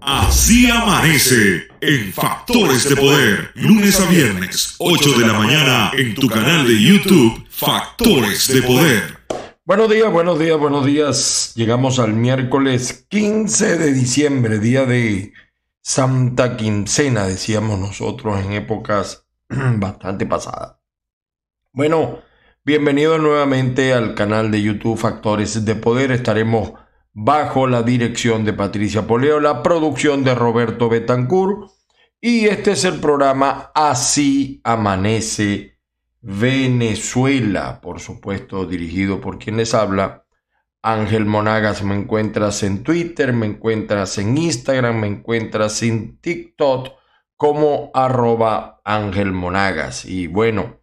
Así amanece en Factores de Poder, lunes a viernes, 8 de la mañana, en tu canal de YouTube, Factores de Poder. Buenos días, buenos días, buenos días. Llegamos al miércoles 15 de diciembre, día de Santa Quincena, decíamos nosotros en épocas bastante pasadas. Bueno, bienvenido nuevamente al canal de YouTube Factores de Poder. Estaremos bajo la dirección de Patricia Poleo, la producción de Roberto Betancourt. Y este es el programa Así Amanece Venezuela, por supuesto, dirigido por quien les habla. Ángel Monagas, me encuentras en Twitter, me encuentras en Instagram, me encuentras en TikTok como arroba Ángel Monagas. Y bueno,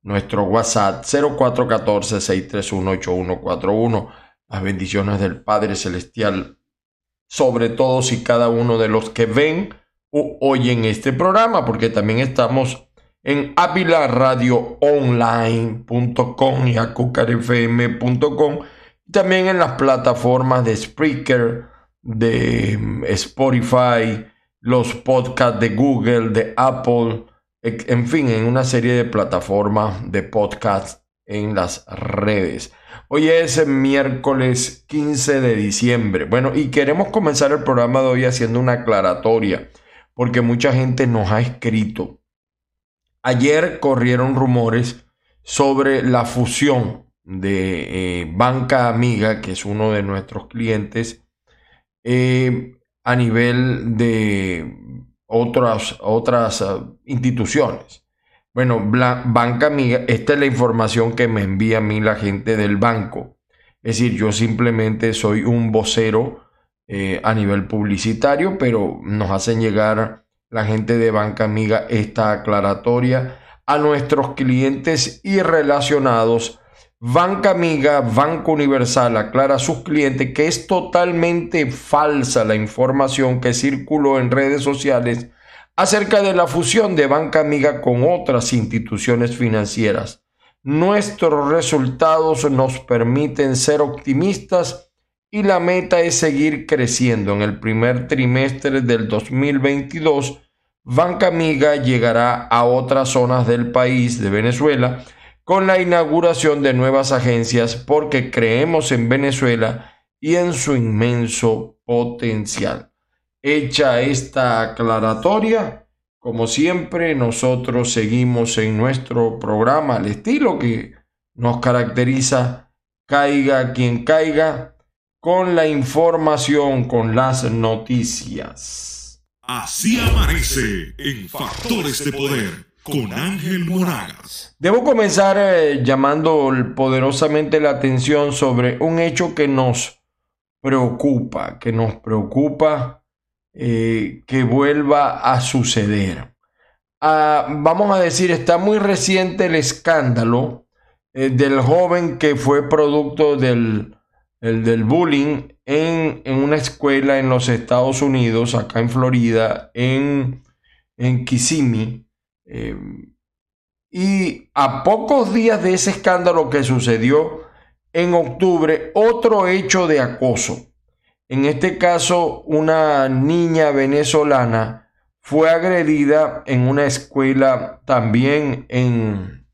nuestro WhatsApp 0414-631-8141 las bendiciones del Padre Celestial sobre todos y cada uno de los que ven o oyen este programa, porque también estamos en apilaradioonline.com y acucarfm.com, también en las plataformas de Spreaker, de mm, Spotify, los podcasts de Google, de Apple, en fin, en una serie de plataformas de podcasts en las redes. Hoy es miércoles 15 de diciembre. Bueno, y queremos comenzar el programa de hoy haciendo una aclaratoria, porque mucha gente nos ha escrito. Ayer corrieron rumores sobre la fusión de eh, Banca Amiga, que es uno de nuestros clientes, eh, a nivel de otras, otras uh, instituciones. Bueno, banca amiga, esta es la información que me envía a mí la gente del banco. Es decir, yo simplemente soy un vocero eh, a nivel publicitario, pero nos hacen llegar la gente de Banca Amiga esta aclaratoria a nuestros clientes y relacionados. Banca Amiga, Banco Universal aclara a sus clientes que es totalmente falsa la información que circuló en redes sociales acerca de la fusión de Banca Amiga con otras instituciones financieras. Nuestros resultados nos permiten ser optimistas y la meta es seguir creciendo. En el primer trimestre del 2022, Banca Amiga llegará a otras zonas del país de Venezuela con la inauguración de nuevas agencias porque creemos en Venezuela y en su inmenso potencial. Hecha esta aclaratoria, como siempre, nosotros seguimos en nuestro programa, el estilo que nos caracteriza, caiga quien caiga, con la información, con las noticias. Así amanece en Factores de Poder con Ángel Moragas. Debo comenzar eh, llamando poderosamente la atención sobre un hecho que nos preocupa, que nos preocupa eh, que vuelva a suceder. Ah, vamos a decir, está muy reciente el escándalo eh, del joven que fue producto del, del bullying en, una escuela en los Estados Unidos, acá en Florida, en, en Kissimmee. Em, y a pocos días de ese escándalo que sucedió en octubre, otro hecho de acoso en este caso, una niña venezolana fue agredida en una escuela también en,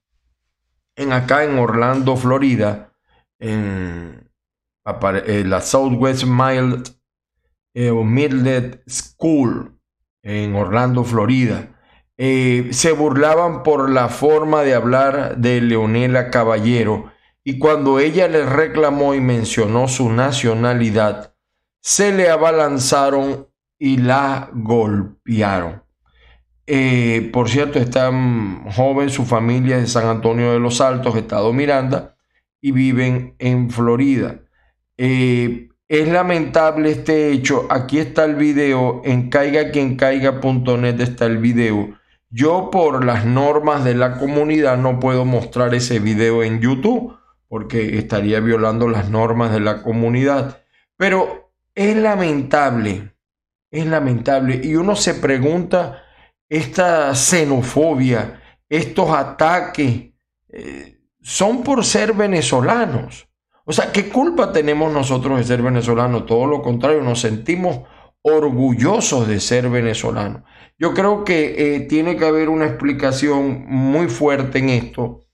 en acá en Orlando, Florida, en, la Southwest Mild eh, School en Orlando, Florida. Eh, se burlaban por la forma de hablar de Leonela Caballero y cuando ella les reclamó y mencionó su nacionalidad, se le abalanzaron y la golpearon. Eh, por cierto, está joven, su familia es de San Antonio de los Altos, Estado Miranda, y viven en Florida. Eh, es lamentable este hecho. Aquí está el video. En caigaquiencaiga.net está el video. Yo por las normas de la comunidad no puedo mostrar ese video en YouTube porque estaría violando las normas de la comunidad. Pero es lamentable, es lamentable. Y uno se pregunta, esta xenofobia, estos ataques, eh, son por ser venezolanos. O sea, ¿qué culpa tenemos nosotros de ser venezolanos? Todo lo contrario, nos sentimos orgullosos de ser venezolanos. Yo creo que eh, tiene que haber una explicación muy fuerte en esto.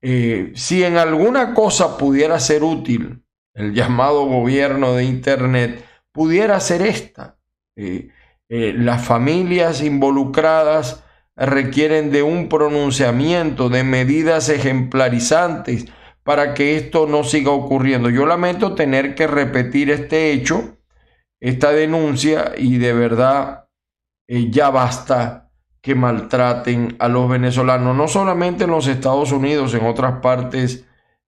Eh, si en alguna cosa pudiera ser útil el llamado gobierno de Internet, pudiera ser esta. Eh, las familias involucradas requieren de un pronunciamiento, de medidas ejemplarizantes para que esto no siga ocurriendo. Yo lamento tener que repetir este hecho, esta denuncia, y de verdad eh, ya basta que maltraten a los venezolanos, no solamente en los Estados Unidos, en otras partes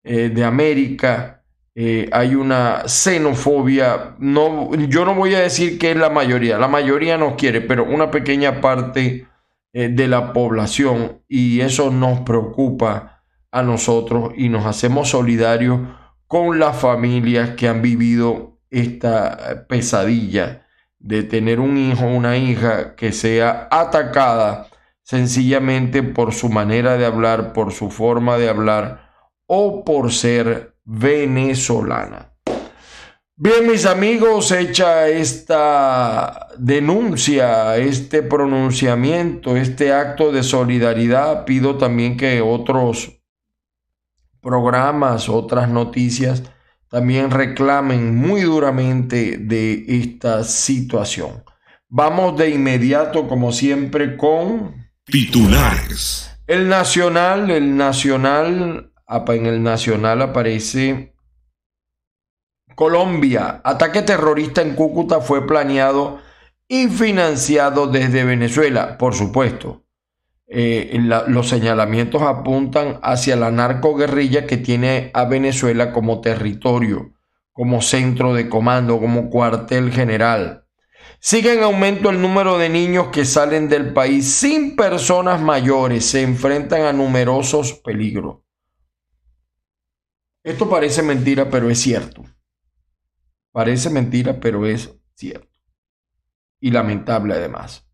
eh, de América. Eh, hay una xenofobia, no, yo no voy a decir que es la mayoría, la mayoría nos quiere, pero una pequeña parte de la población y eso nos preocupa a nosotros y nos hacemos solidarios con las familias que han vivido esta pesadilla de tener un hijo o una hija que sea atacada sencillamente por su manera de hablar, por su forma de hablar o por ser venezolana. Bien, mis amigos, hecha esta denuncia, este pronunciamiento, este acto de solidaridad, pido también que otros programas, otras noticias, también reclamen muy duramente de esta situación. Vamos de inmediato, como siempre, con titulares. El Nacional, el Nacional, en el Nacional aparece Colombia. Ataque terrorista en Cúcuta fue planeado y financiado desde Venezuela, por supuesto. Eh, los señalamientos apuntan hacia la narcoguerrilla que tiene a Venezuela como territorio, como centro de comando, como cuartel general. Sigue en aumento el número de niños que salen del país sin personas mayores, se enfrentan a numerosos peligros. Esto parece mentira, pero es cierto. Parece mentira, pero es cierto. Y lamentable además.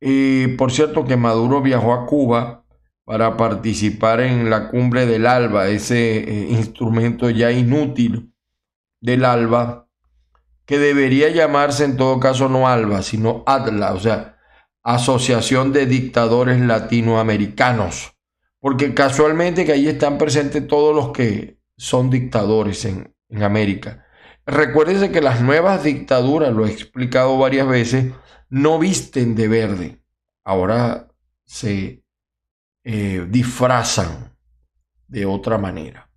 Y por cierto que Maduro viajó a Cuba para participar en la cumbre del ALBA, ese eh, instrumento ya inútil del ALBA, que debería llamarse en todo caso no ALBA, sino ADLA, o sea, Asociación de Dictadores Latinoamericanos, porque casualmente que ahí están presentes todos los que son dictadores en, en América. Recuérdense que las nuevas dictaduras, lo he explicado varias veces, no visten de verde, ahora se eh, disfrazan de otra manera.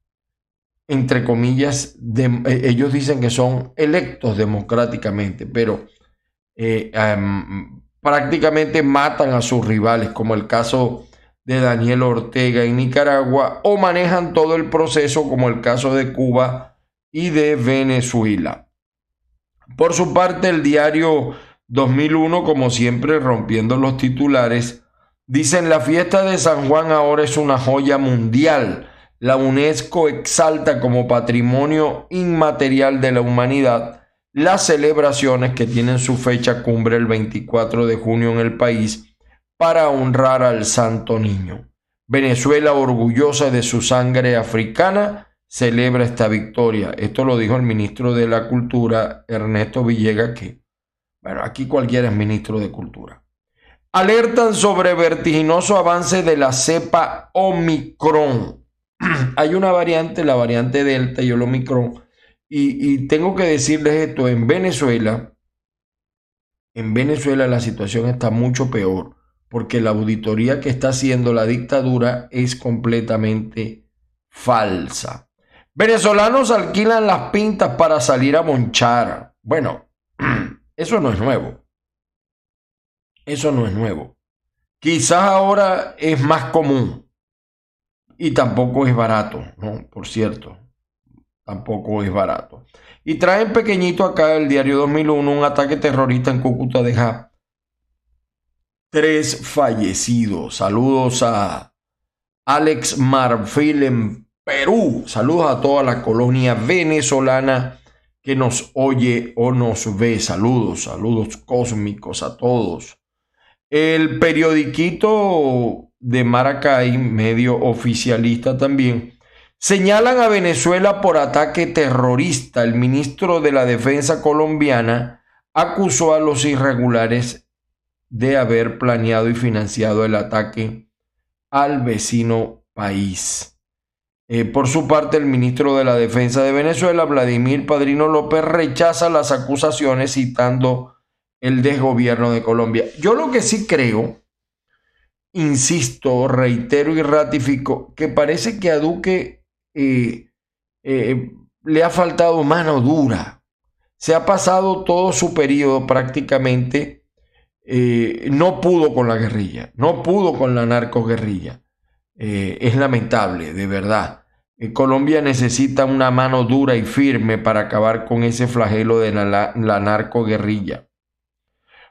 Entre comillas, eh, ellos dicen que son electos democráticamente, pero eh, prácticamente matan a sus rivales, como el caso de Daniel Ortega en Nicaragua, o manejan todo el proceso, como el caso de Cuba y de Venezuela. Por su parte, el diario 2001, como siempre, rompiendo los titulares, dicen la fiesta de San Juan ahora es una joya mundial. La UNESCO exalta como patrimonio inmaterial de la humanidad las celebraciones que tienen su fecha cumbre el 24 de junio en el país para honrar al Santo Niño. Venezuela, orgullosa de su sangre africana, celebra esta victoria. Esto lo dijo el ministro de la Cultura, Ernesto Villegas, que bueno, aquí cualquiera es ministro de Cultura. Alertan sobre vertiginoso avance de la cepa Omicron. Hay una variante, la variante Delta y el Omicron. Y, y tengo que decirles esto, en Venezuela, en Venezuela la situación está mucho peor, porque la auditoría que está haciendo la dictadura es completamente falsa. Venezolanos alquilan las pintas para salir a monchar. Bueno, Eso no es nuevo. Eso no es nuevo. Quizás ahora es más común y tampoco es barato, ¿no? Por cierto, tampoco es barato. Y traen pequeñito acá el diario 2001 un ataque terrorista en Cúcuta deja tres fallecidos. Saludos a Alex Marfil en Perú. Saludos a toda la colonia venezolana que nos oye o nos ve. Saludos, saludos cósmicos a todos. El periodiquito de Maracay, medio oficialista también, señalan a Venezuela por ataque terrorista. El ministro de la Defensa colombiana acusó a los irregulares de haber planeado y financiado el ataque al vecino país. Eh, por su parte, el ministro de la Defensa de Venezuela, Vladimir Padrino López, rechaza las acusaciones citando el desgobierno de Colombia. Yo lo que sí creo, insisto, reitero y ratifico, que parece que a Duque eh, eh, le ha faltado mano dura. Se ha pasado todo su periodo prácticamente, eh, no pudo con la guerrilla, no pudo con la narcoguerrilla. Eh, es lamentable, de verdad. Colombia necesita una mano dura y firme para acabar con ese flagelo de la, la, la narcoguerrilla.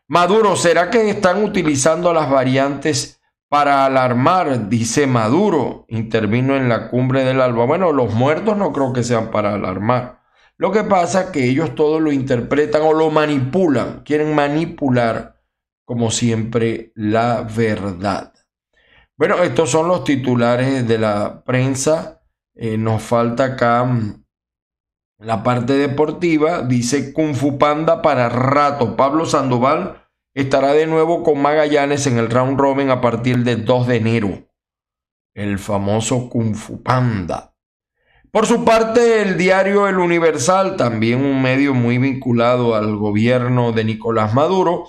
Maduro, ¿será que están utilizando las variantes para alarmar, dice Maduro, intervino en la cumbre del alba. Bueno, los muertos no creo que sean para alarmar. Lo que pasa es que ellos todo lo interpretan o lo manipulan, quieren manipular, como siempre, la verdad. Bueno, estos son los titulares de la prensa. Eh, nos falta acá mm, la parte deportiva. Dice Kung Fu Panda para rato. Pablo Sandoval estará de nuevo con Magallanes en el round robin a partir del 2 de enero. El famoso Kung Fu Panda. Por su parte, el diario El Universal, también un medio muy vinculado al gobierno de Nicolás Maduro,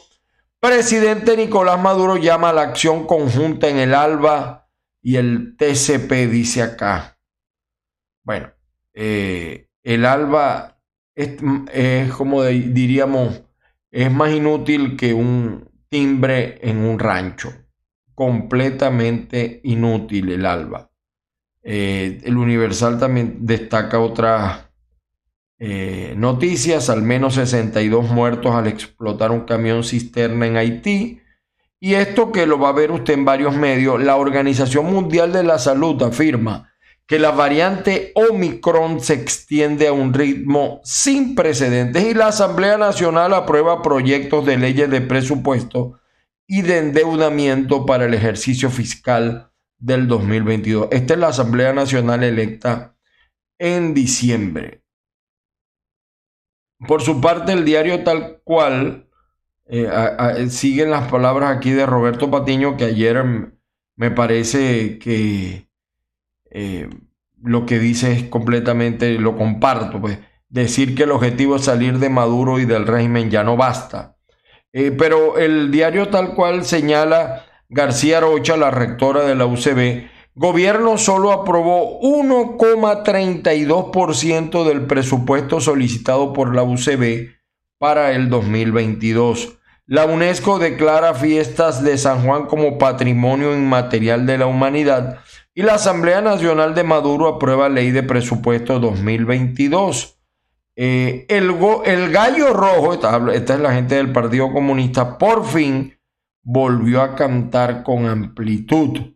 presidente Nicolás Maduro llama a la acción conjunta en el ALBA y el TCP, dice acá. Bueno, eh, el ALBA es, como diríamos es más inútil que un timbre en un rancho. Completamente inútil el alba. Eh, el Universal también destaca otras eh, noticias, al menos 62 muertos al explotar un camión cisterna en Haití. Y esto que lo va a ver usted en varios medios, la Organización Mundial de la Salud afirma que la variante Omicron se extiende a un ritmo sin precedentes y la Asamblea Nacional aprueba proyectos de leyes de presupuesto y de endeudamiento para el ejercicio fiscal del 2022. Esta es la Asamblea Nacional electa en diciembre. Por su parte, el diario tal cual eh, siguen las palabras aquí de Roberto Patiño que ayer me parece que eh, lo que dice es completamente, lo comparto, pues decir que el objetivo es salir de Maduro y del régimen ya no basta. Eh, pero el diario tal cual señala García Rocha, la rectora de la UCB, gobierno solo aprobó 1,32% del presupuesto solicitado por la UCB para el 2022. La UNESCO declara fiestas de San Juan como patrimonio inmaterial de la humanidad y la Asamblea Nacional de Maduro aprueba ley de presupuesto 2022. Eh, el, el, gallo rojo, esta, esta es la gente del Partido Comunista, por fin volvió a cantar con amplitud.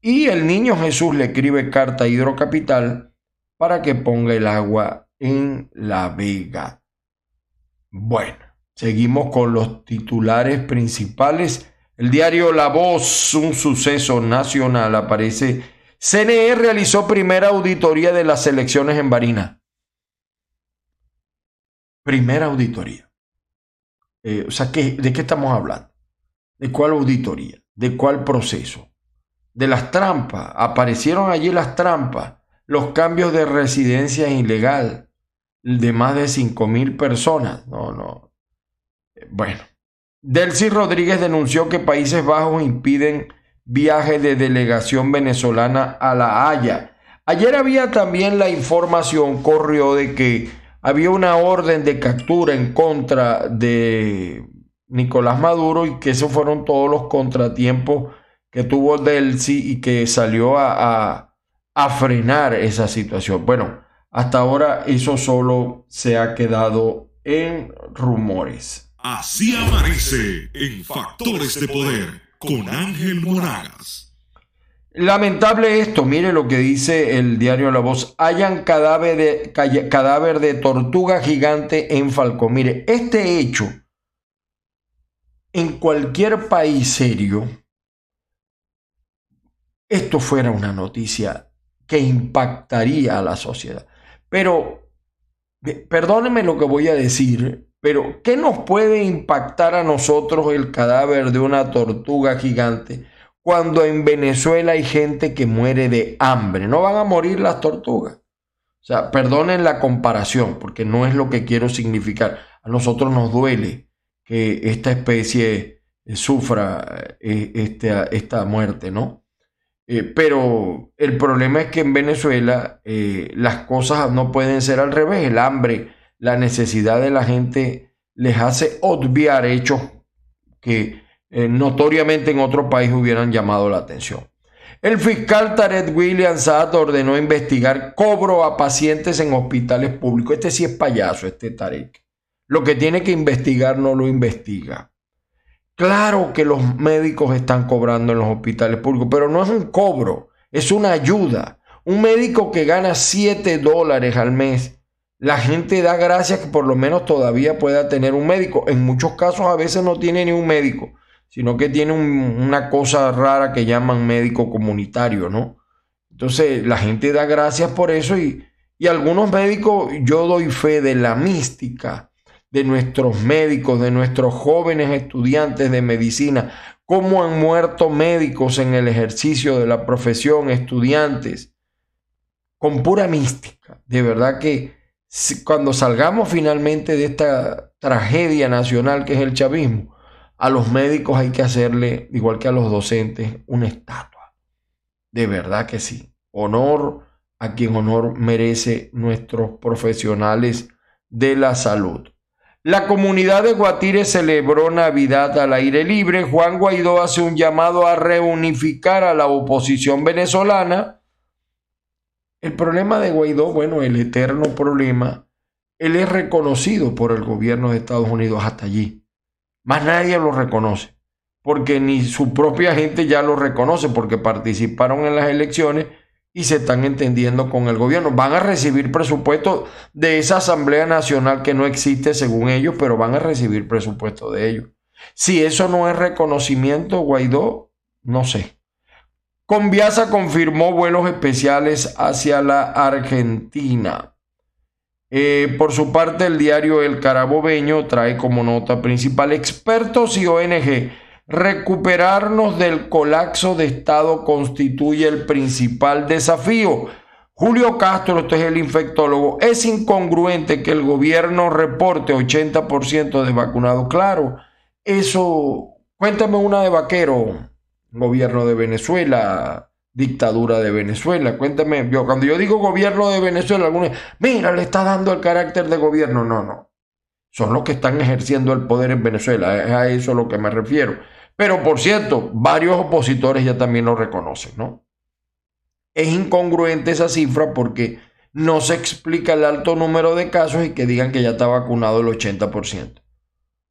Y el niño Jesús le escribe carta a Hidrocapital para que ponga el agua en la vega. Bueno, seguimos con los titulares principales el diario La Voz, un suceso nacional, aparece. CNE realizó primera auditoría de las elecciones en Barina. Primera auditoría. Eh, o sea, ¿de qué estamos hablando? ¿De cuál auditoría? ¿De cuál proceso? De las trampas. Aparecieron allí las trampas. Los cambios de residencia ilegal de más de 5 mil personas. No, no. Bueno. Delcy Rodríguez denunció que Países Bajos impiden viaje de delegación venezolana a La Haya. Ayer había también la información, corrió de que había una orden de captura en contra de Nicolás Maduro y que esos fueron todos los contratiempos que tuvo Delcy y que salió a, a frenar esa situación. Bueno, hasta ahora eso solo se ha quedado en rumores. Así amanece en Factores de Poder con Ángel Moragas. Lamentable esto, mire lo que dice el diario La Voz. Hayan cadáver de, cadáver de tortuga gigante en Falcón. Mire, este hecho en cualquier país serio, esto fuera una noticia que impactaría a la sociedad. Pero, perdónenme lo que voy a decir, Pero, ¿qué nos puede impactar a nosotros el cadáver de una tortuga gigante cuando en Venezuela hay gente que muere de hambre? No van a morir las tortugas. O sea, perdonen la comparación, porque no es lo que quiero significar. A nosotros nos duele que esta especie sufra eh, esta, esta muerte, ¿no? Eh, pero el problema es que en Venezuela eh, las cosas no pueden ser al revés. El hambre, la necesidad de la gente les hace obviar hechos que eh, notoriamente en otro país hubieran llamado la atención. El fiscal Tarek Williams Saad ordenó investigar cobro a pacientes en hospitales públicos. Este sí es payaso, este Tarek. Lo que tiene que investigar no lo investiga. Claro que los médicos están cobrando en los hospitales públicos, pero no es un cobro, es una ayuda. Un médico que gana 7 dólares al mes, la gente da gracias que por lo menos todavía pueda tener un médico. En muchos casos a veces no tiene ni un médico, sino que tiene una cosa rara que llaman médico comunitario, ¿no? Entonces la gente da gracias por eso y, y algunos médicos, yo doy fe de la mística de nuestros médicos, de nuestros jóvenes estudiantes de medicina, cómo han muerto médicos en el ejercicio de la profesión, estudiantes, con pura mística. De verdad que cuando salgamos finalmente de esta tragedia nacional que es el chavismo, a los médicos hay que hacerle, igual que a los docentes, una estatua. De verdad que sí. Honor a quien honor merece nuestros profesionales de la salud. La comunidad de Guatire celebró Navidad al aire libre. Juan Guaidó hace un llamado a reunificar a la oposición venezolana. El problema de Guaidó, bueno, el eterno problema, él es reconocido por el gobierno de Estados Unidos hasta allí. Más nadie lo reconoce, porque ni su propia gente ya lo reconoce, porque participaron en las elecciones y se están entendiendo con el gobierno. Van a recibir presupuesto de esa Asamblea Nacional que no existe según ellos, pero van a recibir presupuesto de ellos. Si eso no es reconocimiento, Guaidó, no sé. Conviasa confirmó vuelos especiales hacia la Argentina. Eh, por su parte, el diario El Carabobeño trae como nota principal expertos y ONG Recuperarnos del colapso de Estado constituye el principal desafío. Julio Castro, este es el infectólogo, es incongruente que el gobierno reporte 80% de vacunados. Claro, eso, cuéntame una de vaquero, gobierno de Venezuela, dictadura de Venezuela. Cuéntame, yo cuando yo digo gobierno de Venezuela, algunos, mira, le está dando el carácter de gobierno. No, no. Son los que están ejerciendo el poder en Venezuela. Es a eso a lo que me refiero. Pero por cierto, varios opositores ya también lo reconocen, ¿no? Es incongruente esa cifra porque no se explica el alto número de casos y que digan que ya está vacunado el 80%.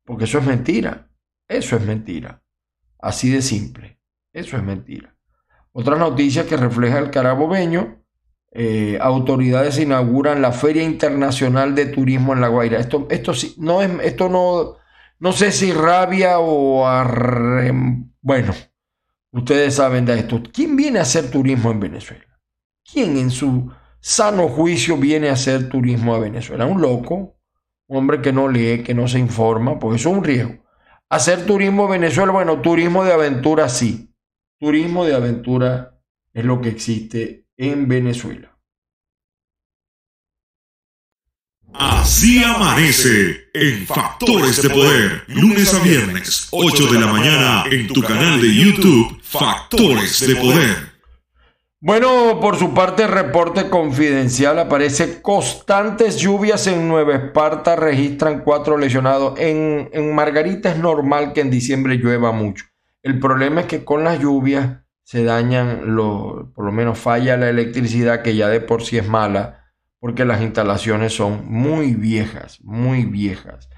Porque eso es mentira. Eso es mentira. Así de simple. Eso es mentira. Otra noticia que refleja el carabobeño. Eh, autoridades inauguran la Feria Internacional de Turismo en La Guaira. Esto, esto, no, es, esto no, no sé si rabia o Bueno, ustedes saben de esto. ¿Quién viene a hacer turismo en Venezuela? ¿Quién en su sano juicio viene a hacer turismo a Venezuela? Un loco, un hombre que no lee, que no se informa, porque eso es un riesgo. Hacer turismo en Venezuela, bueno, turismo de aventura sí. Turismo de aventura es lo que existe en Venezuela. Así amanece en Factores de Poder, lunes a viernes, 8 de la mañana, en tu canal de YouTube, Factores de Poder. Bueno, por su parte, reporte confidencial aparece constantes lluvias en Nueva Esparta, registran cuatro lesionados. En, en Margarita es normal que en diciembre llueva mucho. El problema es que con las lluvias se dañan, lo, por lo menos falla la electricidad, que ya de por sí es mala porque las instalaciones son muy viejas, muy viejas.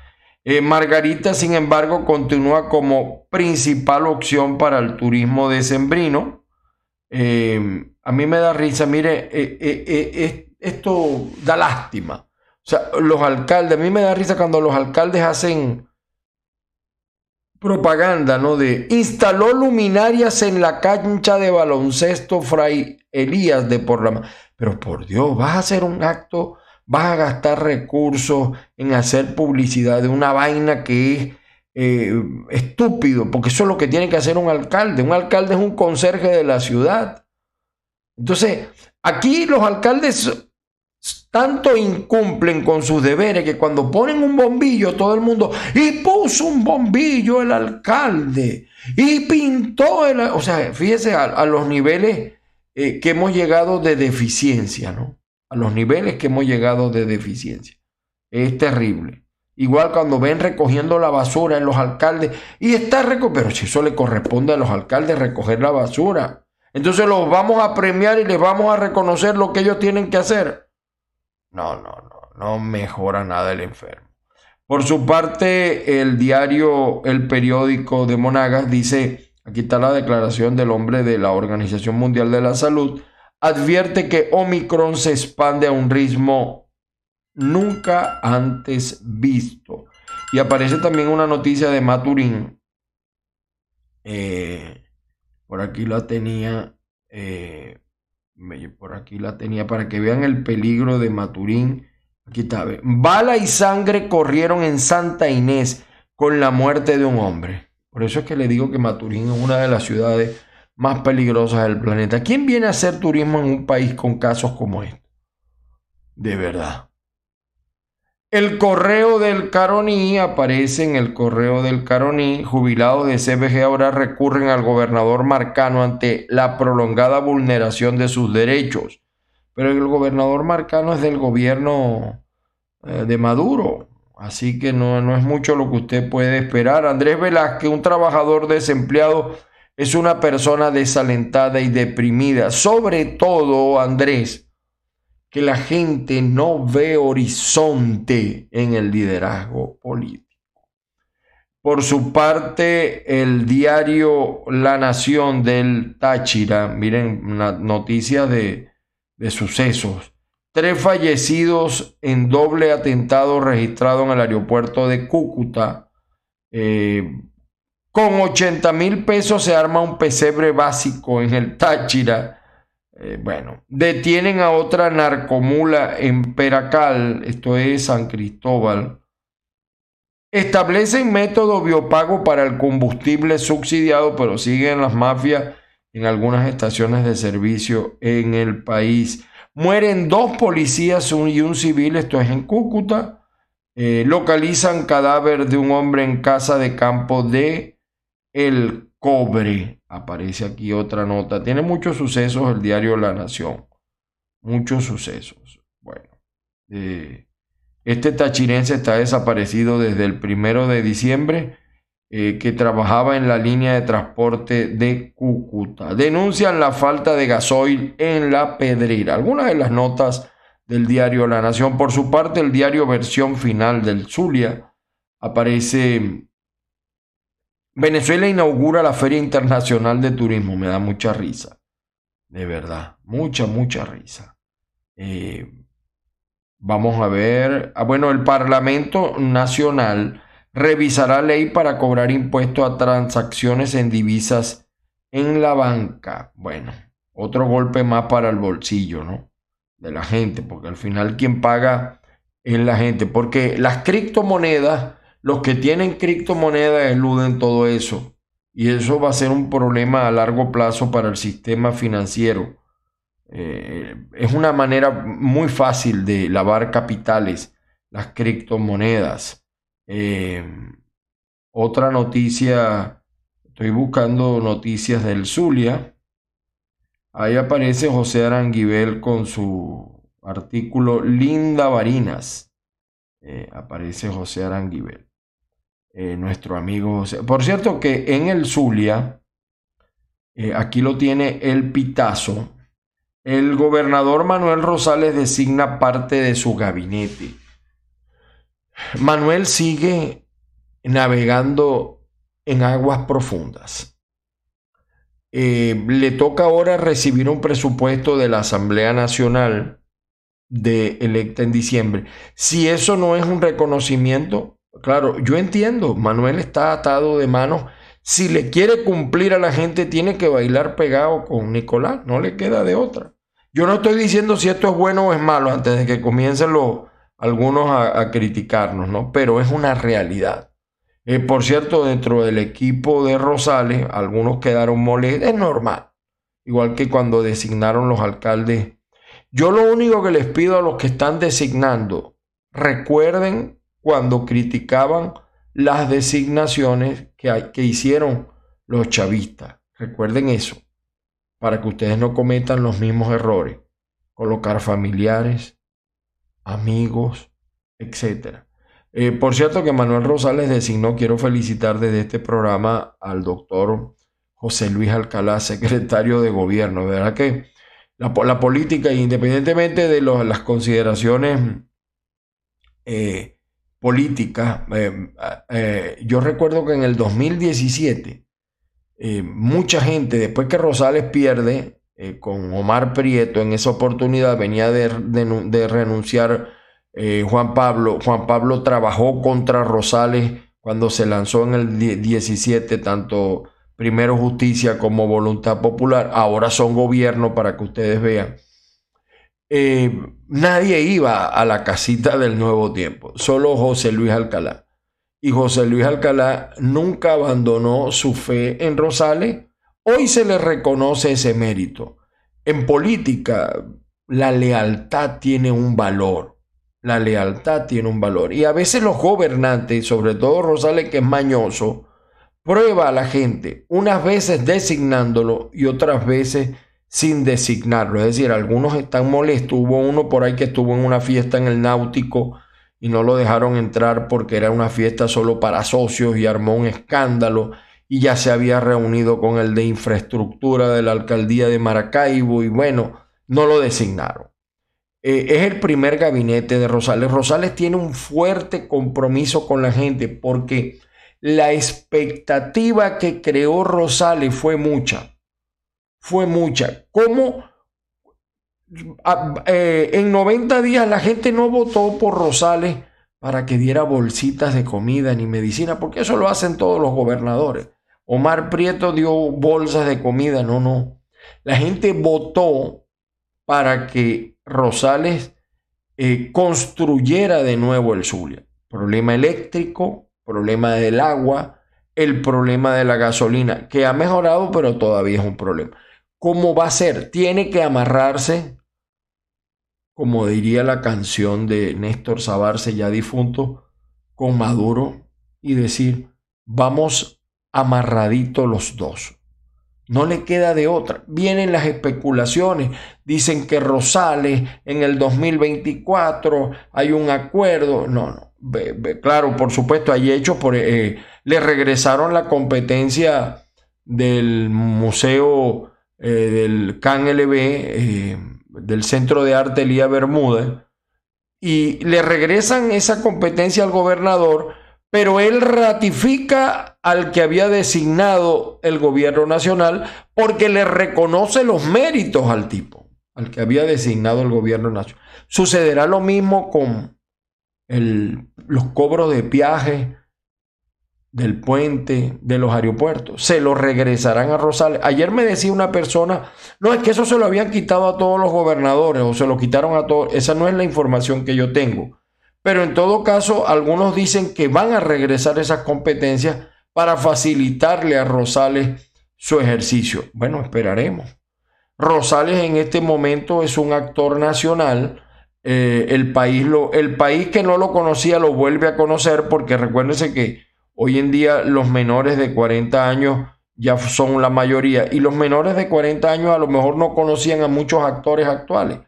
Eh, Margarita, sin embargo, continúa como principal opción para el turismo decembrino. Eh, a mí me da risa, mire, eh, esto da lástima. O sea, los alcaldes, a mí me da risa cuando los alcaldes hacen propaganda, ¿no? De instaló luminarias en la cancha de baloncesto Fray Elías de Porlama. Pero por Dios, vas a hacer un acto, vas a gastar recursos en hacer publicidad de una vaina que es eh, estúpido, porque eso es lo que tiene que hacer un alcalde. Un alcalde es un conserje de la ciudad. Entonces, aquí los alcaldes tanto incumplen con sus deberes que cuando ponen un bombillo todo el mundo y puso un bombillo el alcalde y pintó el o sea fíjese a, los niveles eh, que hemos llegado de deficiencia no a los niveles que hemos llegado de deficiencia. Es terrible. Igual cuando ven recogiendo la basura en los alcaldes y está pero si eso le corresponde a los alcaldes recoger la basura. Entonces los vamos a premiar y les vamos a reconocer lo que ellos tienen que hacer. No, no, no, no mejora nada el enfermo. Por su parte, el diario El Periódico de Monagas dice, aquí está la declaración del hombre de la Organización Mundial de la Salud, advierte que Omicron se expande a un ritmo nunca antes visto. Y aparece también una noticia de Maturín. Eh, por aquí la tenía. Eh, por aquí la tenía para que vean el peligro de Maturín. Aquí está. Bala y sangre corrieron en Santa Inés con la muerte de un hombre. Por eso es que le digo que Maturín es una de las ciudades más peligrosas del planeta. ¿Quién viene a hacer turismo en un país con casos como este? De verdad. El correo del Caroní aparece en el correo del Caroní. Jubilados de CBG ahora recurren al gobernador Marcano ante la prolongada vulneración de sus derechos. Pero el gobernador Marcano es del gobierno eh, de Maduro. Así que no, no es mucho lo que usted puede esperar. Andrés Velázquez, un trabajador desempleado, es una persona desalentada y deprimida. Sobre todo, Andrés que la gente no ve horizonte en el liderazgo político. Por su parte, el diario La Nación del Táchira, miren, una noticia de, sucesos. Tres fallecidos en doble atentado registrado en el aeropuerto de Cúcuta. Eh, con 80 mil pesos se arma un pesebre básico en el Táchira eh, bueno, detienen a otra narcomula en Peracal, esto es San Cristóbal. Establecen método biopago para el combustible subsidiado, pero siguen las mafias en algunas estaciones de servicio en el país. Mueren dos policías y un civil, esto es en Cúcuta. Eh, localizan cadáver de un hombre en casa de campo de El Cobre. Aparece aquí otra nota. Tiene muchos sucesos el diario La Nación. Muchos sucesos. Bueno. Eh, este tachirense está desaparecido desde el primero de diciembre, eh, que trabajaba en la línea de transporte de Cúcuta. Denuncian la falta de gasoil en la pedrera. Algunas de las notas del diario La Nación. Por su parte, el diario Versión Final del Zulia aparece Venezuela inaugura la Feria Internacional de Turismo. Me da mucha risa. De verdad. Mucha, mucha risa. Eh, vamos a ver. Ah, bueno, el Parlamento Nacional revisará ley para cobrar impuestos a transacciones en divisas en la banca. Bueno, otro golpe más para el bolsillo, ¿no? De la gente, porque al final quien paga es la gente. Porque las criptomonedas los que tienen criptomonedas eluden todo eso. Y eso va a ser un problema a largo plazo para el sistema financiero. Eh, es una manera muy fácil de lavar capitales, las criptomonedas. Eh, otra noticia, estoy buscando noticias del Zulia. Ahí aparece José Aranguibel con su artículo Linda Varinas. Eh, aparece José Aranguibel. Eh, nuestro amigo José. Por cierto que en el Zulia, eh, aquí lo tiene el Pitazo, el gobernador Manuel Rosales designa parte de su gabinete. Manuel sigue navegando en aguas profundas. Eh, le toca ahora recibir un presupuesto de la Asamblea Nacional de electa en diciembre. Si eso no es un reconocimiento, Claro, yo entiendo, Manuel está atado de manos. Si le quiere cumplir a la gente, tiene que bailar pegado con Nicolás, no le queda de otra. Yo no estoy diciendo si esto es bueno o es malo antes de que comiencen los, algunos a, criticarnos, ¿no? Pero es una realidad. Eh, por cierto, dentro del equipo de Rosales, algunos quedaron molestos. Es normal. Igual que cuando designaron los alcaldes. Yo lo único que les pido a los que están designando, recuerden cuando criticaban las designaciones que, que hicieron los chavistas. Recuerden eso, para que ustedes no cometan los mismos errores. Colocar familiares, amigos, etc. Eh, por cierto que Manuel Rosales designó, quiero felicitar desde este programa al doctor José Luis Alcalá, secretario de gobierno. De verdad que la, política, independientemente de las consideraciones eh, políticas, eh, yo recuerdo que en el 2017, mucha gente, después que Rosales pierde, eh, con Omar Prieto en esa oportunidad venía de, renunciar eh, Juan Pablo. Juan Pablo trabajó contra Rosales cuando se lanzó en el 17, tanto primero justicia como voluntad popular, ahora son gobierno para que ustedes vean. Eh, nadie iba a la casita del nuevo tiempo, solo José Luis Alcalá. Y José Luis Alcalá nunca abandonó su fe en Rosales Hoy se le reconoce ese mérito. En política, la lealtad tiene un valor. La lealtad tiene un valor. Y a veces los gobernantes, sobre todo Rosales, que es mañoso, prueba a la gente, unas veces designándolo y otras veces sin designarlo. Es decir, algunos están molestos. Hubo uno por ahí que estuvo en una fiesta en el náutico y no lo dejaron entrar porque era una fiesta solo para socios y armó un escándalo y ya se había reunido con el de infraestructura de la alcaldía de Maracaibo y bueno, no lo designaron. Eh, es el primer gabinete de Rosales. Rosales tiene un fuerte compromiso con la gente porque la expectativa que creó Rosales fue mucha. Fue mucha. ¿Cómo? Eh, en 90 días la gente no votó por Rosales para que diera bolsitas de comida ni medicina, porque eso lo hacen todos los gobernadores. Omar Prieto dio bolsas de comida, no, no. La gente votó para que Rosales eh, construyera de nuevo el Zulia. Problema eléctrico, problema del agua, el problema de la gasolina, que ha mejorado, pero todavía es un problema. ¿Cómo va a ser? Tiene que amarrarse, como diría la canción de Néstor Sabarce, ya difunto, con Maduro y decir, vamos amarradito los dos. No le queda de otra. Vienen las especulaciones. Dicen que Rosales en el 2024 hay un acuerdo. No, no. claro, por supuesto, hay hechos. Por, eh, le regresaron la competencia del Museo eh, del CANLB, eh, del Centro de Arte Elía Bermúdez, y le regresan esa competencia al gobernador pero él ratifica al que había designado el gobierno nacional porque le reconoce los méritos al tipo, al que había designado el gobierno nacional. Sucederá lo mismo con los cobros de viaje del puente, de los aeropuertos. Se lo regresarán a Rosales. Ayer me decía una persona, no, es que eso se lo habían quitado a todos los gobernadores o se lo quitaron a todos. Esa no es la información que yo tengo. Pero en todo caso, algunos dicen que van a regresar esas competencias para facilitarle a Rosales su ejercicio. Bueno, esperaremos. Rosales en este momento es un actor nacional. Eh, el, país lo, el país que no lo conocía lo vuelve a conocer porque recuérdense que hoy en día los menores de 40 años ya son la mayoría y los menores de 40 años a lo mejor no conocían a muchos actores actuales.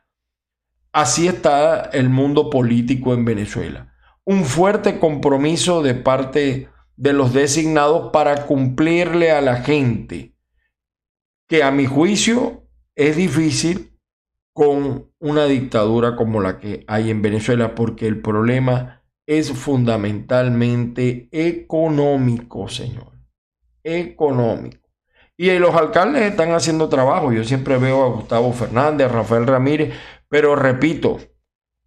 Así está el mundo político en Venezuela. Un fuerte compromiso de parte de los designados para cumplirle a la gente, que a mi juicio es difícil con una dictadura como la que hay en Venezuela, porque el problema es fundamentalmente económico, señor. Económico. Y los alcaldes están haciendo trabajo. Yo siempre veo a Gustavo Fernández, a Rafael Ramírez, pero repito,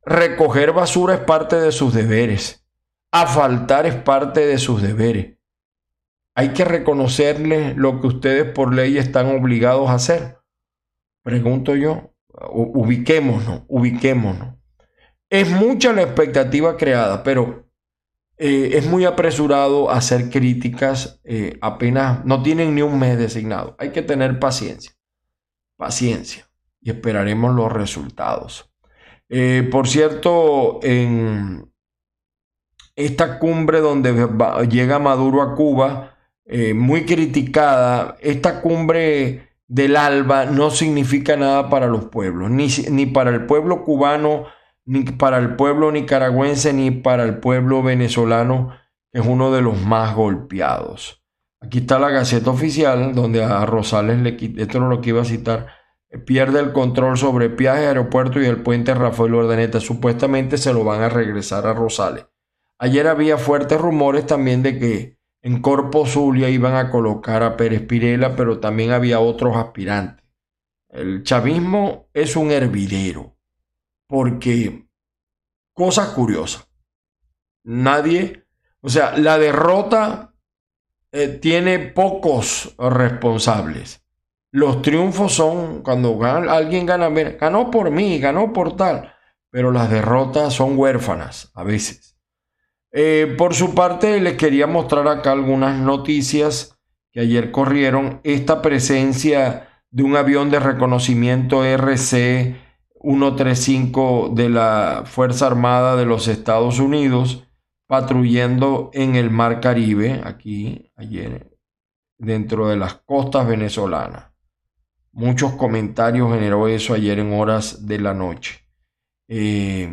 recoger basura es parte de sus deberes. Afaltar es parte de sus deberes. Hay que reconocerles lo que ustedes por ley están obligados a hacer. Pregunto yo, Ubiquémonos, ubiquémonos. Es mucha la expectativa creada, pero eh, es muy apresurado hacer críticas eh, apenas, no tienen ni un mes designado. Hay que tener paciencia, paciencia, y esperaremos los resultados. Eh, por cierto, en esta cumbre donde llega Maduro a Cuba, muy criticada, esta cumbre del ALBA no significa nada para los pueblos, ni, ni para el pueblo cubano ni para el pueblo nicaragüense ni para el pueblo venezolano, que es uno de los más golpeados. Aquí está la Gaceta Oficial, donde a Rosales le esto no lo que iba a citar, pierde el control sobre Piaje, Aeropuerto y el puente Rafael Ordeneta. Supuestamente se lo van a regresar a Rosales. Ayer había fuertes rumores también de que en Corpo Zulia iban a colocar a Pérez Pirela, pero también había otros aspirantes. El chavismo es un hervidero porque cosas curiosas. Nadie, o sea, la derrota eh, tiene pocos responsables. Los triunfos son cuando alguien gana, ganó por mí, ganó por tal, pero las derrotas son huérfanas a veces. Eh, por su parte, les quería mostrar acá algunas noticias que ayer corrieron. Esta presencia de un avión de reconocimiento RC 135 de la Fuerza Armada de los Estados Unidos patrullando en el Mar Caribe, aquí, ayer, dentro de las costas venezolanas. Muchos comentarios generó eso ayer en horas de la noche. Eh,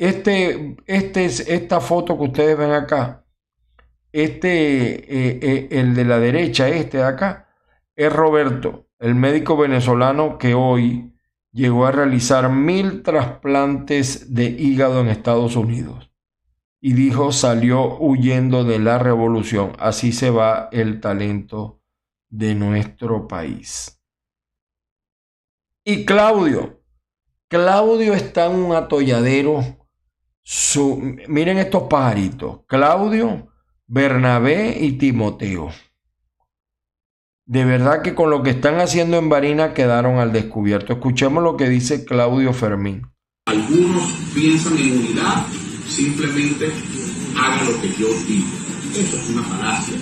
este, este es esta foto que ustedes ven acá. Este, eh, eh, el de la derecha, este de acá, es Roberto el médico venezolano que hoy llegó a realizar mil trasplantes de hígado en Estados Unidos. Y dijo, salió huyendo de la revolución. Así se va el talento de nuestro país. Y Claudio, Claudio está en un atolladero. Miren estos pajaritos. Claudio, Bernabé y Timoteo. De verdad que con lo que están haciendo en Barina quedaron al descubierto. Escuchemos lo que dice Claudio Fermín. Algunos piensan en unidad, simplemente haga lo que yo digo. Eso es una falacia.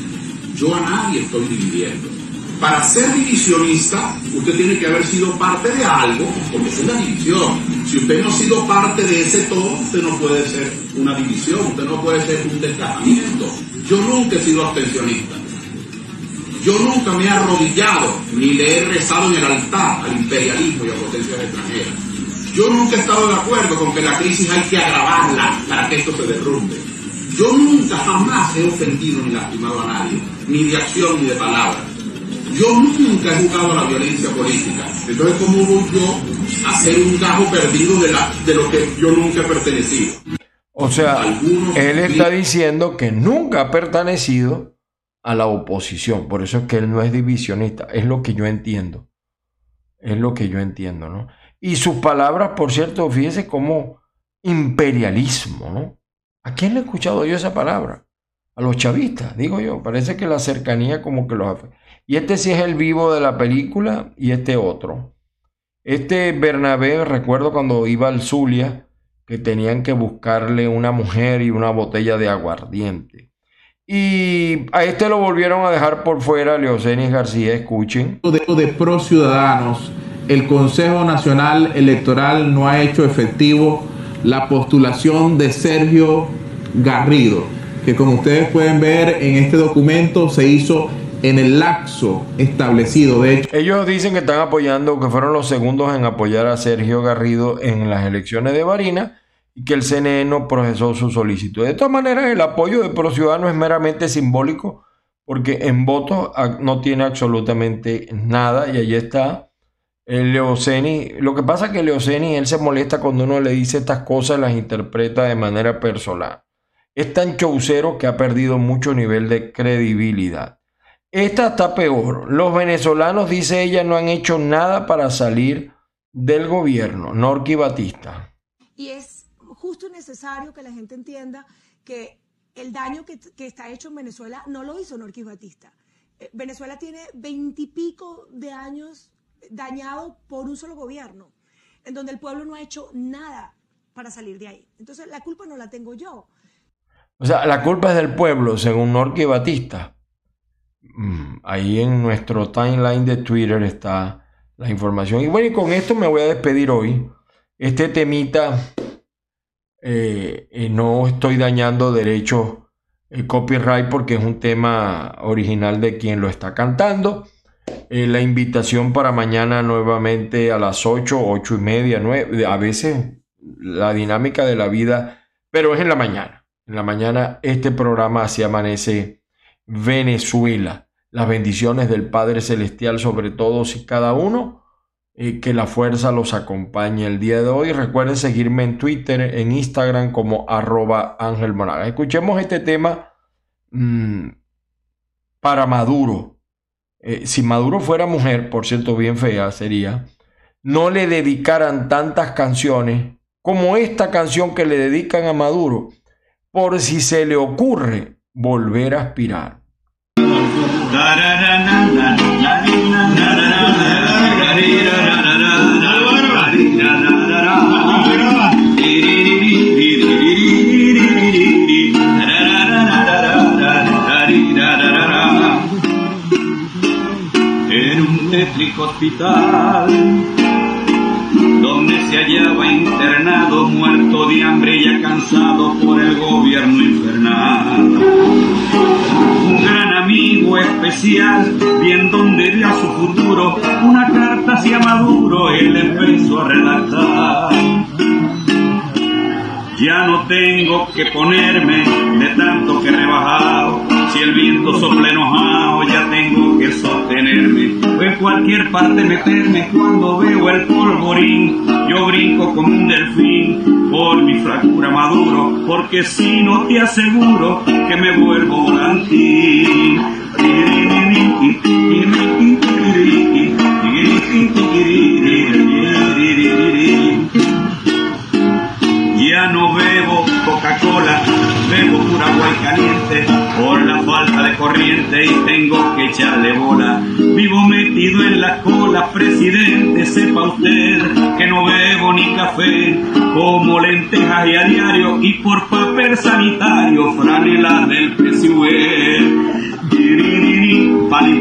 Yo a nadie estoy dividiendo. Para ser divisionista, usted tiene que haber sido parte de algo, porque es una división. Si usted no ha sido parte de ese todo, usted no puede ser una división, usted no puede ser un descajamiento. Yo nunca he sido abstencionista. Yo nunca me he arrodillado ni le he rezado en el altar al imperialismo y a potencias extranjeras. Yo nunca he estado de acuerdo con que la crisis hay que agravarla para que esto se derrumbe. Yo nunca jamás he ofendido ni lastimado a nadie, ni de acción ni de palabra. Yo nunca he jugado a la violencia política. Entonces, ¿cómo voy yo a ser un gajo perdido de, la, de lo que yo nunca he pertenecido? O sea, él está diciendo que nunca ha pertenecido a la oposición. Por eso es que él no es divisionista. Es lo que yo entiendo. Es lo que yo entiendo, ¿no? Y sus palabras, por cierto, fíjese como imperialismo, ¿no? ¿A quién le he escuchado yo esa palabra? A los chavistas, digo yo. Parece que la cercanía como que los... Y este sí es el vivo de la película y este otro. Este Bernabé, recuerdo cuando iba al Zulia, que tenían que buscarle una mujer y una botella de aguardiente. Y a este lo volvieron a dejar por fuera, Leocenis García, escuchen. De, de Pro Ciudadanos, el Consejo Nacional Electoral no ha hecho efectivo la postulación de Sergio Garrido, que como ustedes pueden ver en este documento se hizo en el lapso establecido. De hecho, ellos dicen que están apoyando, que fueron los segundos en apoyar a Sergio Garrido en las elecciones de Barina y que el CNE no procesó su solicitud. De todas maneras, el apoyo de Pro Ciudadano es meramente simbólico porque en votos no tiene absolutamente nada y allí está el Leoceni. Lo que pasa es que Leoceni, él se molesta cuando uno le dice estas cosas, las interpreta de manera personal. Es tan chaucero que ha perdido mucho nivel de credibilidad. Esta está peor. Los venezolanos, dice ella, no han hecho nada para salir del gobierno. Norqui Batista. Y es justo y necesario que la gente entienda que el daño que, está hecho en Venezuela no lo hizo Norquis Batista. Eh, Venezuela tiene veintipico de años dañado por un solo gobierno, en donde el pueblo no ha hecho nada para salir de ahí. Entonces la culpa no la tengo yo. O sea, la culpa es del pueblo, según Norque Batista. Mm, ahí en nuestro timeline de Twitter está la información. Y bueno, y con esto me voy a despedir hoy. Este temita, eh, eh, no estoy dañando derechos el copyright porque es un tema original de quien lo está cantando. Eh, la invitación para mañana nuevamente a las 8, 8 y media, 9, a veces la dinámica de la vida, pero es en la mañana. En la mañana este programa así amanece Venezuela. Las bendiciones del Padre Celestial sobre todos y cada uno. Que la fuerza los acompañe el día de hoy. Recuerden seguirme en Twitter, en Instagram como arroba Ángel Monaga. Escuchemos este tema mm, para Maduro. Eh, si Maduro fuera mujer, por cierto, bien fea sería, no le dedicaran tantas canciones como esta canción que le dedican a Maduro, por si se le ocurre volver a aspirar. En un tétrico hospital donde se hallaba internado, muerto de hambre ya cansado por el gobierno infernal. Un gran amigo especial, bien donde vio su futuro, una carta hacia Maduro, él empezó a redactar. Ya no tengo que ponerme de tanto que rebajado. Si el viento sopla enojado, ya sostenerme. O en cualquier parte meterme cuando veo el polvorín. Yo brinco como un delfín por mi fractura maduro. Porque si no te aseguro que me vuelvo volantín. Ya no bebo Coca-Cola, bebo pura agua caliente por la falta de corriente y tengo que echarle bola. Vivo metido en la cola, presidente, sepa usted que no bebo ni café, como lentejas y a diario y por papel sanitario, franela del limpiar